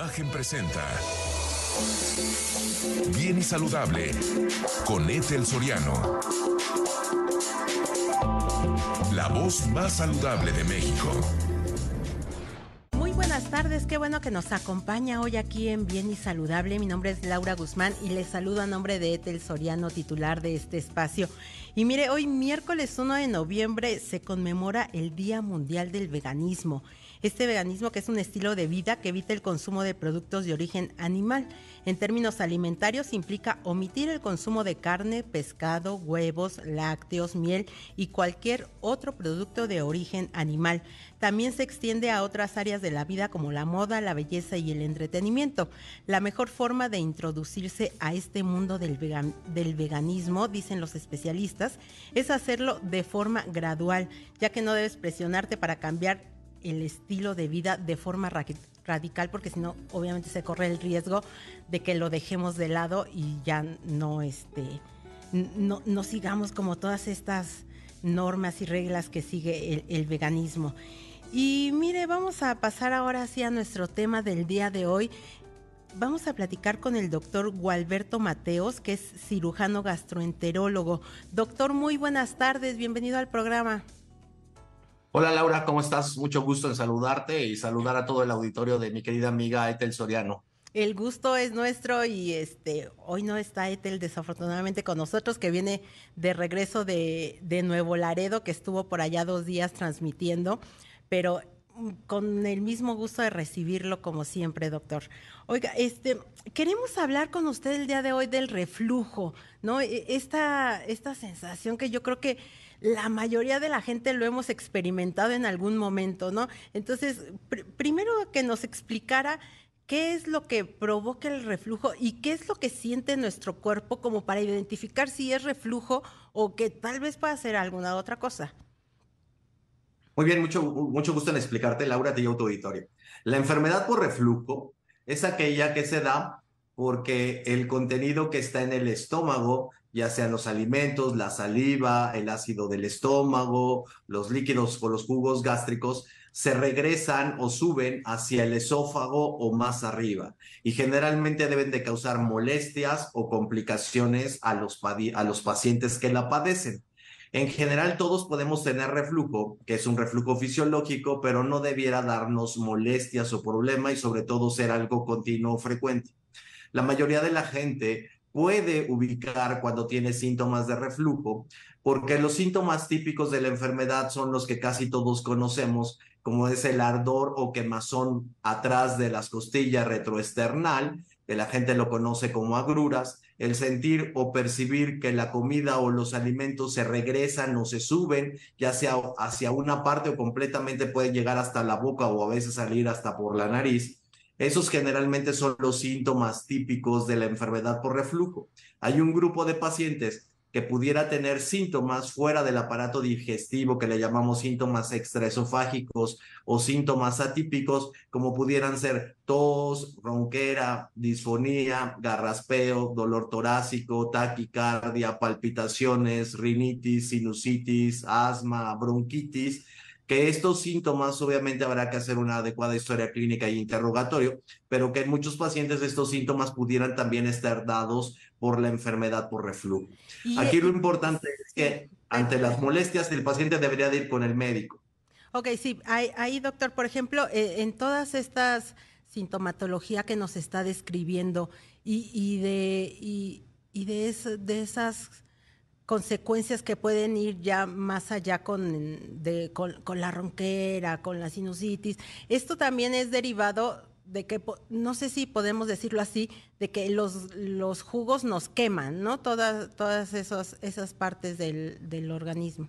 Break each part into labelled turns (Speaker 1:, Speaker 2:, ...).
Speaker 1: Imagen presenta Bien y Saludable con Ethel Soriano. La voz más saludable de México.
Speaker 2: Muy buenas tardes, qué bueno que nos acompaña hoy aquí en Bien y Saludable. Mi nombre es Laura Guzmán y les saludo a nombre de Ethel Soriano, titular de este espacio. Y mire, hoy miércoles 1 de noviembre se conmemora el Día Mundial del Veganismo. Este veganismo que es un estilo de vida que evita el consumo de productos de origen animal. En términos alimentarios implica omitir el consumo de carne, pescado, huevos, lácteos, miel y cualquier otro producto de origen animal. También se extiende a otras áreas de la vida como la moda, la belleza y el entretenimiento. La mejor forma de introducirse a este mundo del, veganismo, dicen los especialistas, es hacerlo de forma gradual, ya que no debes presionarte para cambiar el estilo de vida de forma radical, porque si no, obviamente se corre el riesgo de que lo dejemos de lado y ya no, este, no, no sigamos como todas estas normas y reglas que sigue el, el veganismo. Y mire, vamos a pasar ahora sí a nuestro tema del día de hoy. Vamos a platicar con el doctor Gualberto Mateos, que es cirujano gastroenterólogo. Doctor, muy buenas tardes, bienvenido al programa.
Speaker 3: Hola Laura, ¿cómo estás? Mucho gusto en saludarte y saludar a todo el auditorio de mi querida amiga Etel Soriano.
Speaker 2: El gusto es nuestro y este hoy no está Etel desafortunadamente con nosotros, que viene de regreso de, de Nuevo Laredo, que estuvo por allá dos días transmitiendo, pero con el mismo gusto de recibirlo como siempre, doctor. Oiga, este, queremos hablar con usted el día de hoy del reflujo, ¿no? E, esta, esta sensación que yo creo que la mayoría de la gente lo hemos experimentado en algún momento, ¿no? Entonces, primero que nos explicara qué es lo que provoca el reflujo y qué es lo que siente nuestro cuerpo como para identificar si es reflujo o que tal vez pueda ser alguna otra cosa.
Speaker 3: Muy bien, mucho, mucho gusto en explicarte, Laura, te y tu auditorio. La enfermedad por reflujo es aquella que se da porque el contenido que está en el estómago ya sean los alimentos, la saliva, el ácido del estómago, los líquidos o los jugos gástricos, se regresan o suben hacia el esófago o más arriba y generalmente deben de causar molestias o complicaciones a los, a los pacientes que la padecen. En general todos podemos tener reflujo, que es un reflujo fisiológico, pero no debiera darnos molestias o problema y sobre todo ser algo continuo o frecuente. La mayoría de la gente puede ubicar cuando tiene síntomas de reflujo, porque los síntomas típicos de la enfermedad son los que casi todos conocemos, como es el ardor o quemazón atrás de las costillas retroesternal, que la gente lo conoce como agruras, el sentir o percibir que la comida o los alimentos se regresan o se suben, ya sea hacia una parte o completamente puede llegar hasta la boca o a veces salir hasta por la nariz esos generalmente son los síntomas típicos de la enfermedad por reflujo. Hay un grupo de pacientes que pudiera tener síntomas fuera del aparato digestivo que le llamamos síntomas extraesofágicos o síntomas atípicos, como pudieran ser tos, ronquera, disfonía, garraspeo, dolor torácico, taquicardia, palpitaciones, rinitis, sinusitis, asma, bronquitis que estos síntomas obviamente habrá que hacer una adecuada historia clínica y interrogatorio, pero que en muchos pacientes estos síntomas pudieran también estar dados por la enfermedad por reflujo. Aquí e lo importante es que ante las molestias el paciente debería de ir con el médico.
Speaker 2: Ok, sí, ahí, doctor, por ejemplo, eh, en todas estas sintomatología que nos está describiendo y, de, y, de, de esas consecuencias que pueden ir ya más allá con, con, la ronquera, con la sinusitis. Esto también es derivado de que, no sé si podemos decirlo así, de que los, los jugos nos queman, ¿no? Todas, todas esos, esas partes del, del organismo.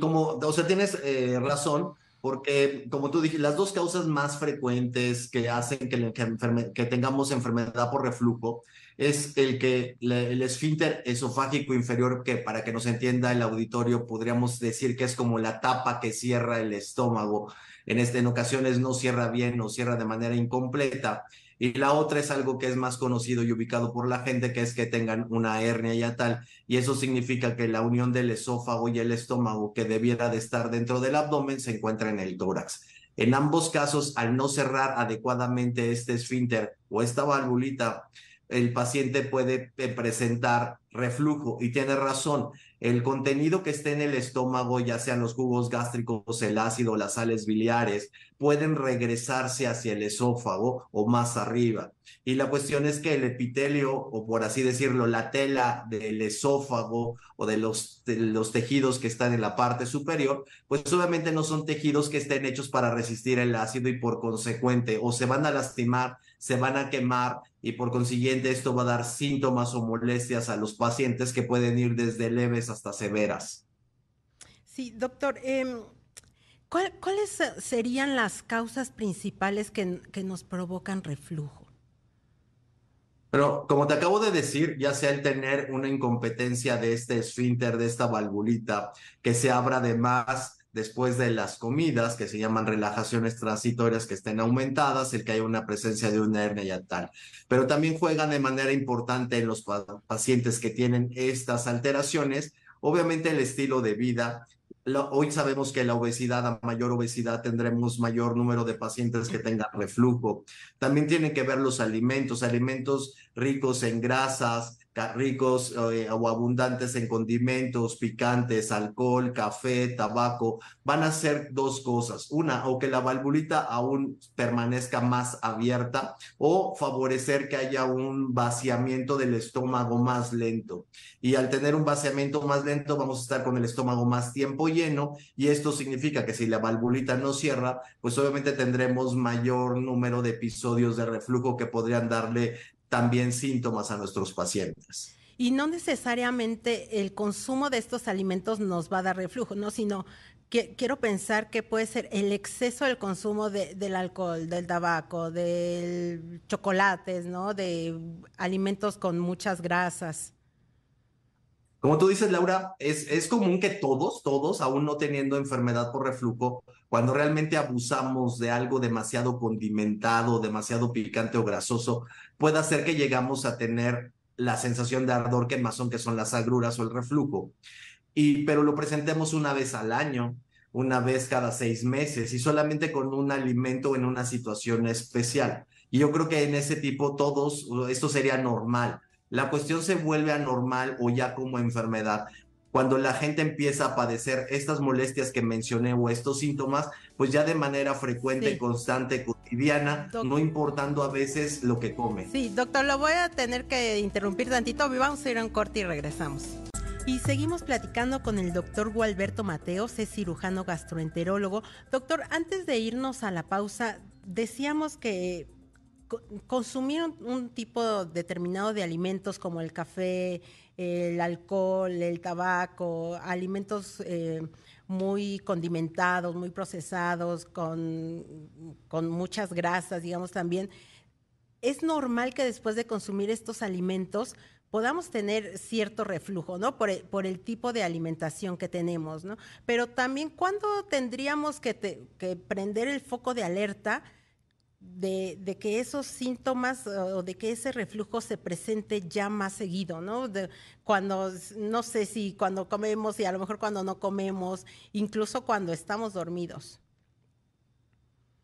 Speaker 3: Como, o sea, tienes eh, razón, porque como tú dijiste, las dos causas más frecuentes que hacen que, tengamos enfermedad por reflujo es el que el esfínter esofágico inferior, que para que nos entienda el auditorio, podríamos decir que es como la tapa que cierra el estómago. En, este, en ocasiones no cierra bien o cierra de manera incompleta. Y la otra es algo que es más conocido y ubicado por la gente, que es que tengan una hernia y tal. Y eso significa que la unión del esófago y el estómago, que debiera de estar dentro del abdomen, se encuentra en el tórax. En ambos casos, al no cerrar adecuadamente este esfínter o esta valvulita, el paciente puede eh, presentar reflujo y tiene razón. El contenido que esté en el estómago, ya sean los jugos gástricos, el ácido, las sales biliares, pueden regresarse hacia el esófago o más arriba. Y la cuestión es que el epitelio, o por así decirlo, la tela del esófago o de los, de los tejidos que están en la parte superior, pues obviamente no son tejidos que estén hechos para resistir el ácido y por consecuente o se van a lastimar, se van a quemar y por consiguiente esto va a dar síntomas o molestias a los pacientes que pueden ir desde leves hasta severas.
Speaker 2: Sí, doctor, em, ¿cuáles serían las causas principales que, que nos provocan reflujo?
Speaker 3: Pero como te acabo de decir, ya sea el tener una incompetencia de este esfínter, de esta valvulita, que se abra de más después de las comidas, que se llaman relajaciones transitorias que estén aumentadas, el que haya una presencia de una hernia y tal. Pero también juegan de manera importante en los pacientes que tienen estas alteraciones, obviamente el estilo de vida. hoy sabemos que la obesidad, a mayor obesidad, tendremos mayor número de pacientes que tengan reflujo. También tienen que ver los alimentos, alimentos ricos en grasas, ricos eh, o abundantes en condimentos, picantes, alcohol, café, tabaco, van a ser dos cosas. Una, o que la valvulita aún permanezca más abierta o favorecer que haya un vaciamiento del estómago más lento. Y al tener un vaciamiento más lento, vamos a estar con el estómago más tiempo lleno y esto significa que si la valvulita no cierra, pues obviamente tendremos mayor número de episodios de reflujo que podrían darle también síntomas a nuestros pacientes.
Speaker 2: Y no necesariamente el consumo de estos alimentos nos va a dar reflujo, ¿no? Sino que quiero pensar que puede ser el exceso del consumo del alcohol, del tabaco, del chocolates, ¿no? De alimentos con muchas grasas.
Speaker 3: Como tú dices, Laura, es, es común que todos, todos, aún no teniendo enfermedad por reflujo, cuando realmente abusamos de algo demasiado condimentado, demasiado picante o grasoso, puede hacer que llegamos a tener la sensación de ardor quemazón, que son las agruras o el reflujo. Y, pero lo presentemos una vez al año, una vez cada seis meses y solamente con un alimento en una situación especial. Y yo creo que en ese tipo todos, esto sería normal la cuestión se vuelve anormal o ya como enfermedad cuando la gente empieza a padecer estas molestias que mencioné o estos síntomas, pues ya de manera frecuente, constante, cotidiana, no importando a veces lo que come.
Speaker 2: Sí, doctor, lo voy a tener que interrumpir tantito, vamos a ir a un corte y regresamos. Y seguimos platicando con el doctor Gualberto Mateos, es cirujano gastroenterólogo. Doctor, antes de irnos a la pausa, decíamos que consumir un, tipo determinado de alimentos como el café, el alcohol, el tabaco, alimentos eh, muy condimentados, muy procesados, con, con muchas grasas, digamos también, es normal que después de consumir estos alimentos podamos tener cierto reflujo, ¿no? Por el, por el tipo de alimentación que tenemos, ¿no? Pero también, ¿cuándo tendríamos que, que prender el foco de alerta? De, que esos síntomas o de que ese reflujo se presente ya más seguido, ¿no? cuando, no sé si cuando comemos y a lo mejor cuando no comemos, incluso cuando estamos dormidos.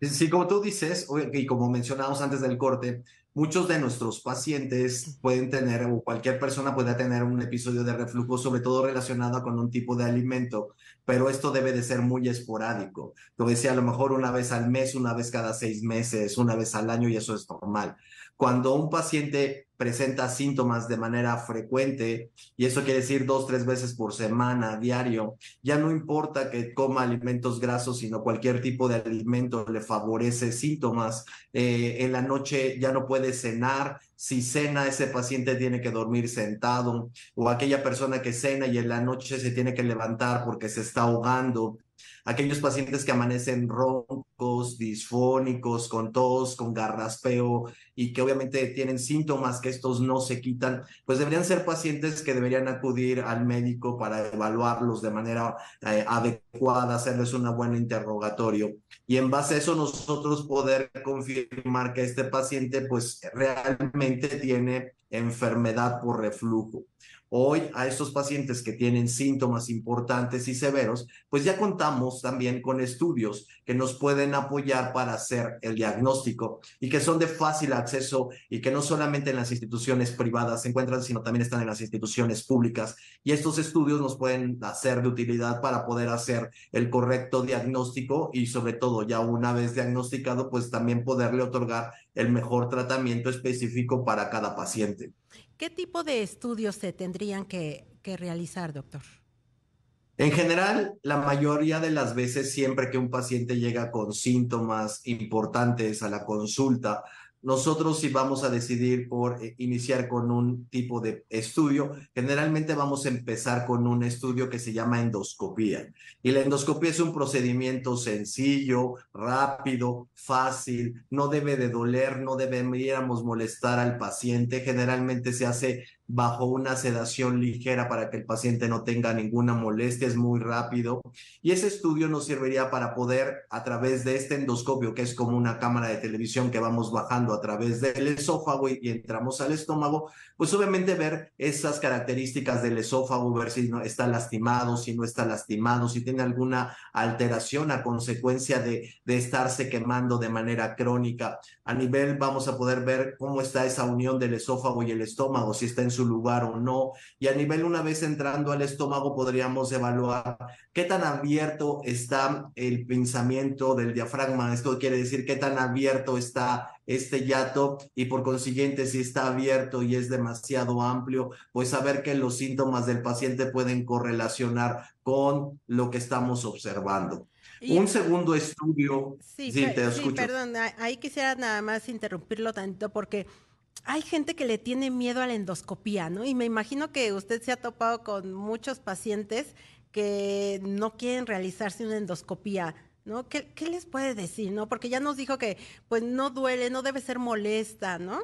Speaker 3: Sí, como tú dices, y como mencionamos antes del corte, muchos de nuestros pacientes pueden tener, o cualquier persona puede tener un episodio de reflujo, sobre todo relacionado con un tipo de alimento, pero esto debe de ser muy esporádico. Lo decía, a lo mejor una vez al mes, una vez cada seis meses, una vez al año, y eso es normal. Cuando un paciente presenta síntomas de manera frecuente, y eso quiere decir dos, tres veces por semana, diario, ya no importa que coma alimentos grasos, sino cualquier tipo de alimento le favorece síntomas. Eh, en la noche ya no puede cenar, si cena ese paciente tiene que dormir sentado, o aquella persona que cena y en la noche se tiene que levantar porque se está ahogando aquellos pacientes que amanecen roncos, disfónicos, con tos, con garraspeo y que obviamente tienen síntomas que estos no se quitan, pues deberían ser pacientes que deberían acudir al médico para evaluarlos de manera eh, adecuada, hacerles un buen interrogatorio y en base a eso nosotros poder confirmar que este paciente pues realmente tiene enfermedad por reflujo. Hoy a estos pacientes que tienen síntomas importantes y severos, pues ya contamos también con estudios que nos pueden apoyar para hacer el diagnóstico y que son de fácil acceso y que no solamente en las instituciones privadas se encuentran, sino también están en las instituciones públicas. Y estos estudios nos pueden hacer de utilidad para poder hacer el correcto diagnóstico y sobre todo ya una vez diagnosticado, pues también poderle otorgar el mejor tratamiento específico para cada paciente.
Speaker 2: ¿Qué tipo de estudios se tendrían que, realizar, doctor?
Speaker 3: En general, la mayoría de las veces, siempre que un paciente llega con síntomas importantes a la consulta, nosotros si vamos a decidir por eh, iniciar con un tipo de estudio, generalmente vamos a empezar con un estudio que se llama endoscopía. Y la endoscopía es un procedimiento sencillo, rápido, fácil, no debe de doler, no deberíamos molestar al paciente. Generalmente se hace bajo una sedación ligera para que el paciente no tenga ninguna molestia, es muy rápido. Y ese estudio nos serviría para poder, a través de este endoscopio, que es como una cámara de televisión que vamos bajando a través del esófago y, entramos al estómago, pues obviamente ver esas características del esófago, ver si no está lastimado, si no está lastimado, si tiene alguna alteración a consecuencia de, de estarse quemando de manera crónica. A nivel, vamos a poder ver cómo está esa unión del esófago y el estómago, si está en su lugar o no. Y a nivel, una vez entrando al estómago, podríamos evaluar qué tan abierto está el pensamiento del diafragma. Esto quiere decir qué tan abierto está este yato y por consiguiente si está abierto y es demasiado amplio, pues saber que los síntomas del paciente pueden correlacionar con lo que estamos observando. un segundo estudio.
Speaker 2: Sí, te escucho. perdón, ahí quisiera nada más interrumpirlo tanto porque hay gente que le tiene miedo a la endoscopía, ¿no? Y me imagino que usted se ha topado con muchos pacientes que no quieren realizarse una endoscopía, ¿no? ¿Qué, ¿Qué, les puede decir, no? Porque ya nos dijo que pues no duele, no debe ser molesta, ¿no?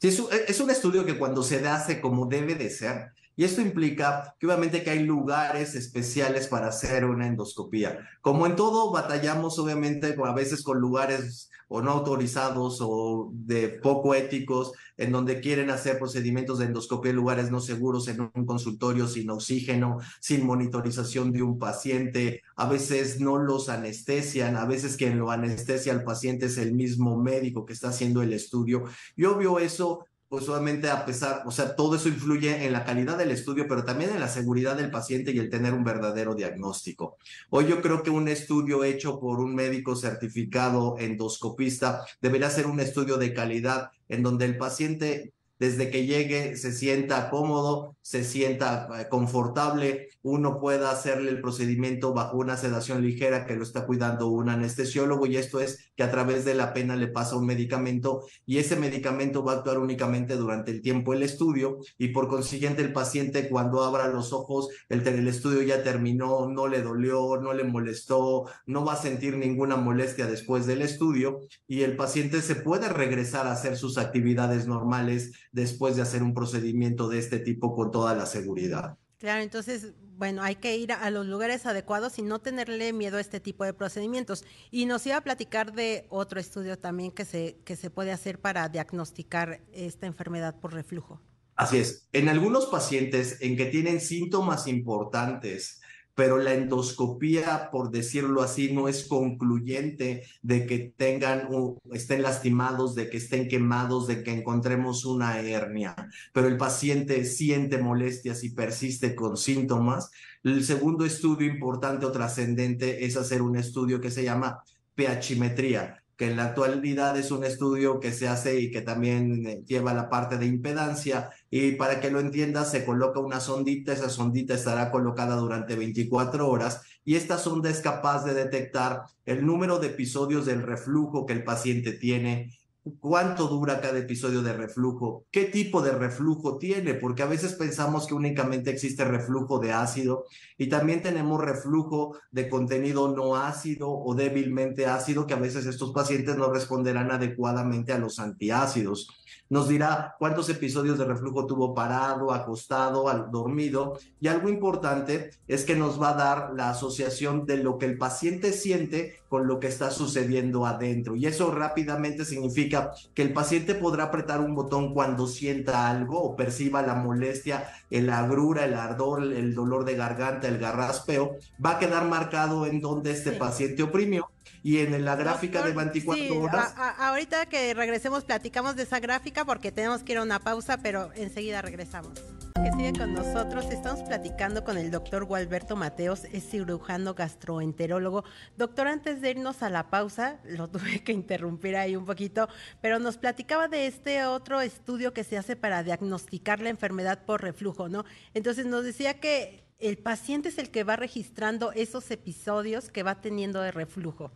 Speaker 3: Sí, es un, es un estudio que cuando se hace como debe de ser, y esto implica que obviamente que hay lugares especiales para hacer una endoscopía. Como en todo, batallamos obviamente a veces con lugares o no autorizados o de poco éticos, en donde quieren hacer procedimientos de endoscopia en lugares no seguros, en un consultorio sin oxígeno, sin monitorización de un paciente, a veces no los anestesian, a veces quien lo anestesia al paciente es el mismo médico que está haciendo el estudio. Y obvio eso pues obviamente a pesar, o sea, todo eso influye en la calidad del estudio, pero también en la seguridad del paciente y el tener un verdadero diagnóstico. Hoy yo creo que un estudio hecho por un médico certificado endoscopista debería ser un estudio de calidad en donde el paciente desde que llegue se sienta cómodo, se sienta eh, confortable, uno pueda hacerle el procedimiento bajo una sedación ligera que lo está cuidando un anestesiólogo y esto es que a través de la pena le pasa un medicamento y ese medicamento va a actuar únicamente durante el tiempo del estudio y por consiguiente el paciente cuando abra los ojos, el, el estudio ya terminó, no le dolió, no le molestó, no va a sentir ninguna molestia después del estudio y el paciente se puede regresar a hacer sus actividades normales después de hacer un procedimiento de este tipo con toda la seguridad.
Speaker 2: Claro, entonces, bueno, hay que ir a los lugares adecuados y no tenerle miedo a este tipo de procedimientos. Y nos iba a platicar de otro estudio también que se, que se puede hacer para diagnosticar esta enfermedad por reflujo.
Speaker 3: Así es. En algunos pacientes en que tienen síntomas importantes pero la endoscopía, por decirlo así, no es concluyente de que tengan o estén lastimados, de que estén quemados, de que encontremos una hernia, pero el paciente siente molestias y persiste con síntomas. El segundo estudio importante o trascendente es hacer un estudio que se llama pHimetría que en la actualidad es un estudio que se hace y que también eh, lleva la parte de impedancia. Y para que lo entiendas, se coloca una sondita, esa sondita estará colocada durante 24 horas y esta sonda es capaz de detectar el número de episodios del reflujo que el paciente tiene, cuánto dura cada episodio de reflujo, qué tipo de reflujo tiene, porque a veces pensamos que únicamente existe reflujo de ácido y también tenemos reflujo de contenido no ácido o débilmente ácido, que a veces estos pacientes no responderán adecuadamente a los antiácidos nos dirá cuántos episodios de reflujo tuvo parado, acostado, dormido. Y algo importante es que nos va a dar la asociación de lo que el paciente siente con lo que está sucediendo adentro. Y eso rápidamente significa que el paciente podrá apretar un botón cuando sienta algo o perciba la molestia, el agrura, el ardor, el dolor de garganta, el garraspeo. Va a quedar marcado en donde este paciente oprimió y en la gráfica de 24 horas.
Speaker 2: ahorita que regresemos platicamos de esa gráfica porque tenemos que ir a una pausa, pero enseguida regresamos que sigue con nosotros. Estamos platicando con el doctor Gualberto Mateos, es cirujano gastroenterólogo. Doctor, antes de irnos a la pausa, lo tuve que interrumpir ahí un poquito, pero nos platicaba de este otro estudio que se hace para diagnosticar la enfermedad por reflujo, ¿no? Entonces nos decía que el paciente es el que va registrando esos episodios que va teniendo de reflujo.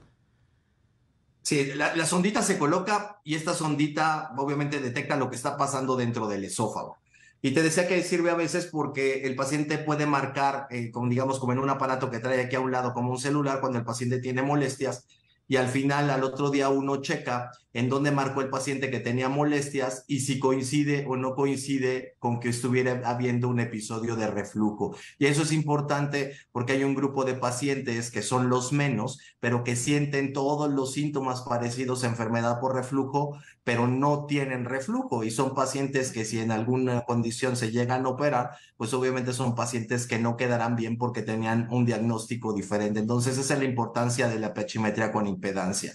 Speaker 3: Sí, la, sondita se coloca y esta sondita obviamente detecta lo que está pasando dentro del esófago. Y te decía que sirve a veces porque el paciente puede marcar, eh, como digamos, como en un aparato que trae aquí a un lado como un celular, cuando el paciente tiene molestias, y al final, al otro día, uno checa en dónde marcó el paciente que tenía molestias y si coincide o no coincide con que estuviera habiendo un episodio de reflujo. Y eso es importante porque hay un grupo de pacientes que son los menos, pero que sienten todos los síntomas parecidos a enfermedad por reflujo, pero no tienen reflujo y son pacientes que si en alguna condición se llegan a operar, pues obviamente son pacientes que no quedarán bien porque tenían un diagnóstico diferente. Entonces esa es la importancia de la pechimetría con impedancia.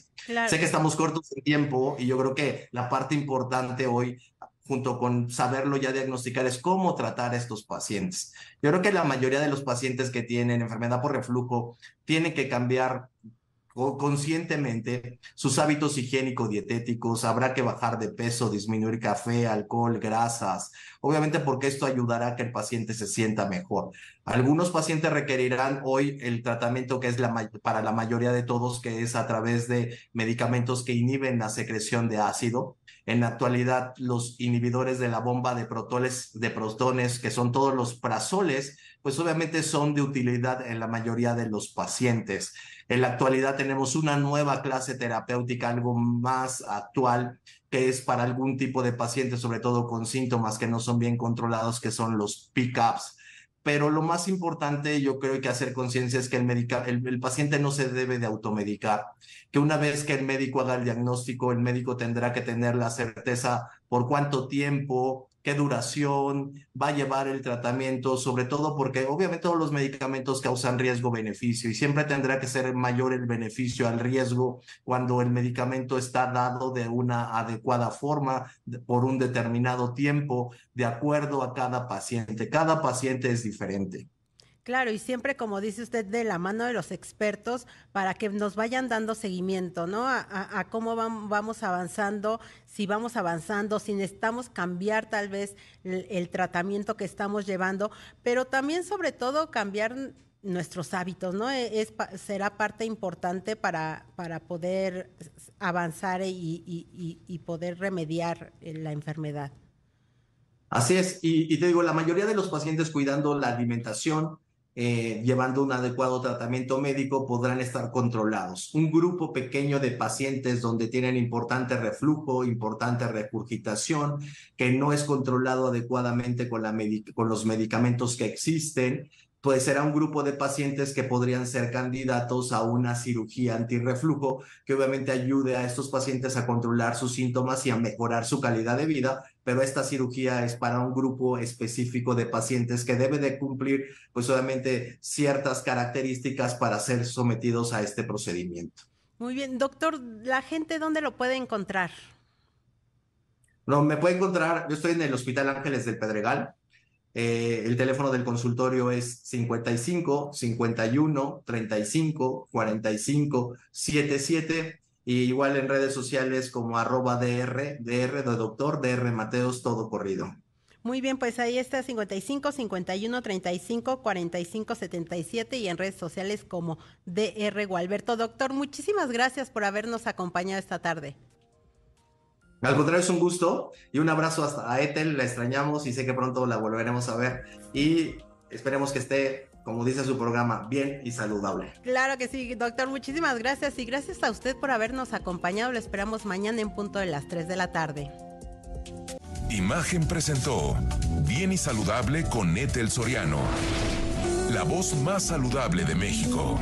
Speaker 3: Sé que estamos cortos en tiempo y yo creo que la parte importante hoy junto con saberlo ya diagnosticar es cómo tratar a estos pacientes. Yo creo que la mayoría de los pacientes que tienen enfermedad por reflujo tienen que cambiar conscientemente sus hábitos higiénico-dietéticos, habrá que bajar de peso, disminuir café, alcohol, grasas, obviamente porque esto ayudará a que el paciente se sienta mejor. Algunos pacientes requerirán hoy el tratamiento que es la, para la mayoría de todos, que es a través de medicamentos que inhiben la secreción de ácido. En la actualidad, los inhibidores de la bomba de protones, de protones, que son todos los prazoles, pues obviamente son de utilidad en la mayoría de los pacientes. En la actualidad tenemos una nueva clase terapéutica, algo más actual, que es para algún tipo de paciente, sobre todo con síntomas que no son bien controlados, que son los pick-ups. Pero lo más importante, yo creo que hacer conciencia es que el, el paciente no se debe de automedicar, que una vez que el médico haga el diagnóstico, el médico tendrá que tener la certeza por cuánto tiempo, qué duración va a llevar el tratamiento, sobre todo porque obviamente todos los medicamentos causan riesgo-beneficio y siempre tendrá que ser mayor el beneficio al riesgo cuando el medicamento está dado de una adecuada forma por un determinado tiempo, de acuerdo a cada paciente. Cada paciente es diferente.
Speaker 2: Claro, y siempre, como dice usted, de la mano de los expertos para que nos vayan dando seguimiento, ¿no? A, cómo vamos avanzando, si vamos avanzando, si necesitamos cambiar tal vez el, tratamiento que estamos llevando, pero también, sobre todo, cambiar nuestros hábitos, ¿no? E, es, será parte importante para, para poder avanzar y, y poder remediar eh, la enfermedad.
Speaker 3: Así es, y, te digo, la mayoría de los pacientes cuidando la alimentación, eh, llevando un adecuado tratamiento médico podrán estar controlados. Un grupo pequeño de pacientes donde tienen importante reflujo, importante regurgitación, que no es controlado adecuadamente con, los medicamentos que existen, pues será un grupo de pacientes que podrían ser candidatos a una cirugía antirreflujo que obviamente ayude a estos pacientes a controlar sus síntomas y a mejorar su calidad de vida pero esta cirugía es para un grupo específico de pacientes que debe de cumplir, pues obviamente, ciertas características para ser sometidos a este procedimiento.
Speaker 2: Muy bien, doctor, ¿la gente dónde lo puede encontrar?
Speaker 3: No, me puede encontrar, yo estoy en el Hospital Ángeles del Pedregal, eh, el teléfono del consultorio es 55 51 35 45 77 y igual en redes sociales como arroba DR, DR de doctor, DR Mateos, todo corrido.
Speaker 2: Muy bien, pues ahí está 55 51 35 45 77 y en redes sociales como DR Gualberto. Doctor, muchísimas gracias por habernos acompañado esta tarde.
Speaker 3: Al contrario, es un gusto y un abrazo hasta a Ethel, la extrañamos y sé que pronto la volveremos a ver y esperemos que esté como dice su programa, bien y saludable.
Speaker 2: Claro que sí, doctor, muchísimas gracias y gracias a usted por habernos acompañado. Lo esperamos mañana en punto de las 3 de la tarde.
Speaker 1: Imagen presentó Bien y Saludable con Etel Soriano, la voz más saludable de México.